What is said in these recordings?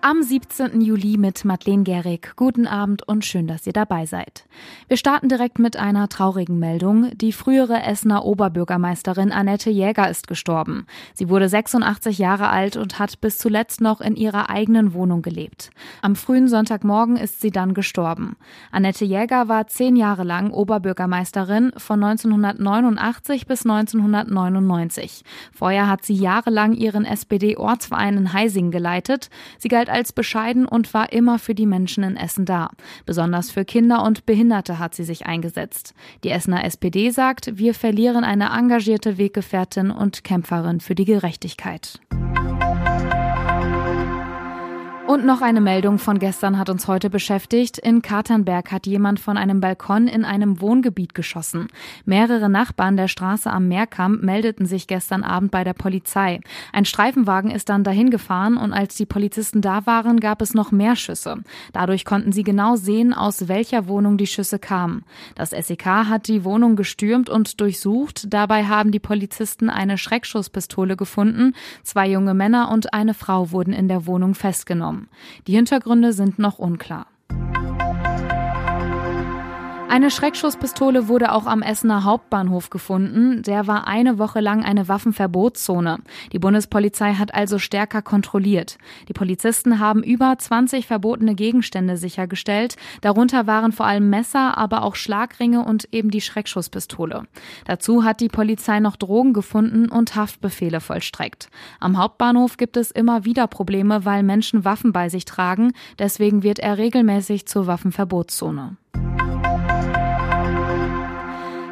Am 17. Juli mit Madeleine Gehrig. Guten Abend und schön, dass ihr dabei seid. Wir starten direkt mit einer traurigen Meldung. Die frühere Essener Oberbürgermeisterin Annette Jäger ist gestorben. Sie wurde 86 Jahre alt und hat bis zuletzt noch in ihrer eigenen Wohnung gelebt. Am frühen Sonntagmorgen ist sie dann gestorben. Annette Jäger war zehn Jahre lang Oberbürgermeisterin von 1989 bis 1999. Vorher hat sie jahrelang ihren SPD-Ortsverein in Heising geleitet. Sie galt galt als bescheiden und war immer für die Menschen in Essen da. Besonders für Kinder und Behinderte hat sie sich eingesetzt. Die Essener SPD sagt, wir verlieren eine engagierte Weggefährtin und Kämpferin für die Gerechtigkeit. Und noch eine Meldung von gestern hat uns heute beschäftigt. In Katernberg hat jemand von einem Balkon in einem Wohngebiet geschossen. Mehrere Nachbarn der Straße am Meerkamp meldeten sich gestern Abend bei der Polizei. Ein Streifenwagen ist dann dahin gefahren und als die Polizisten da waren, gab es noch mehr Schüsse. Dadurch konnten sie genau sehen, aus welcher Wohnung die Schüsse kamen. Das SEK hat die Wohnung gestürmt und durchsucht. Dabei haben die Polizisten eine Schreckschusspistole gefunden. Zwei junge Männer und eine Frau wurden in der Wohnung festgenommen. Die Hintergründe sind noch unklar. Eine Schreckschusspistole wurde auch am Essener Hauptbahnhof gefunden. Der war eine Woche lang eine Waffenverbotszone. Die Bundespolizei hat also stärker kontrolliert. Die Polizisten haben über 20 verbotene Gegenstände sichergestellt. Darunter waren vor allem Messer, aber auch Schlagringe und eben die Schreckschusspistole. Dazu hat die Polizei noch Drogen gefunden und Haftbefehle vollstreckt. Am Hauptbahnhof gibt es immer wieder Probleme, weil Menschen Waffen bei sich tragen. Deswegen wird er regelmäßig zur Waffenverbotszone.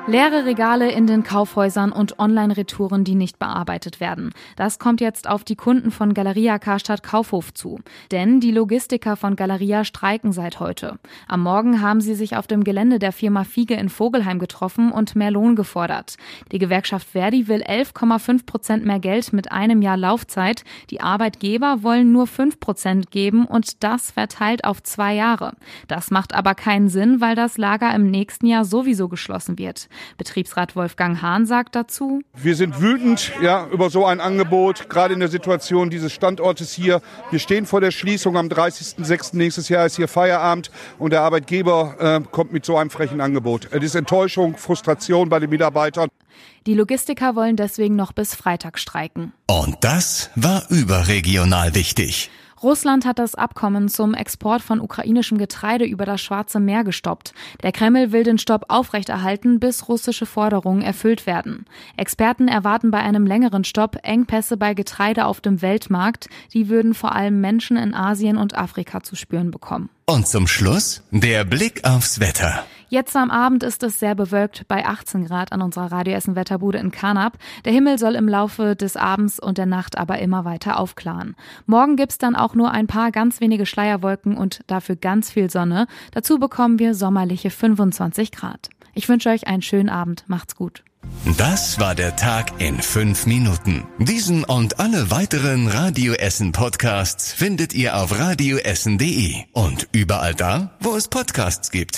Leere Regale in den Kaufhäusern und Online-Retouren, die nicht bearbeitet werden. Das kommt jetzt auf die Kunden von Galeria Karstadt Kaufhof zu. Denn die Logistiker von Galeria streiken seit heute. Am Morgen haben sie sich auf dem Gelände der Firma Fiege in Vogelheim getroffen und mehr Lohn gefordert. Die Gewerkschaft Verdi will 11,5 Prozent mehr Geld mit einem Jahr Laufzeit. Die Arbeitgeber wollen nur 5 Prozent geben und das verteilt auf zwei Jahre. Das macht aber keinen Sinn, weil das Lager im nächsten Jahr sowieso geschlossen wird. Betriebsrat Wolfgang Hahn sagt dazu, wir sind wütend ja, über so ein Angebot, gerade in der Situation dieses Standortes hier. Wir stehen vor der Schließung am 30.06. nächstes Jahr ist hier Feierabend und der Arbeitgeber äh, kommt mit so einem frechen Angebot. Es ist Enttäuschung, Frustration bei den Mitarbeitern. Die Logistiker wollen deswegen noch bis Freitag streiken. Und das war überregional wichtig. Russland hat das Abkommen zum Export von ukrainischem Getreide über das Schwarze Meer gestoppt. Der Kreml will den Stopp aufrechterhalten, bis russische Forderungen erfüllt werden. Experten erwarten bei einem längeren Stopp Engpässe bei Getreide auf dem Weltmarkt. Die würden vor allem Menschen in Asien und Afrika zu spüren bekommen. Und zum Schluss der Blick aufs Wetter. Jetzt am Abend ist es sehr bewölkt bei 18 Grad an unserer Radioessen Wetterbude in Karnap. Der Himmel soll im Laufe des Abends und der Nacht aber immer weiter aufklaren. Morgen gibt's dann auch nur ein paar ganz wenige Schleierwolken und dafür ganz viel Sonne. Dazu bekommen wir sommerliche 25 Grad. Ich wünsche euch einen schönen Abend. Macht's gut. Das war der Tag in fünf Minuten. Diesen und alle weiteren Radio Essen Podcasts findet ihr auf radioessen.de und überall da, wo es Podcasts gibt.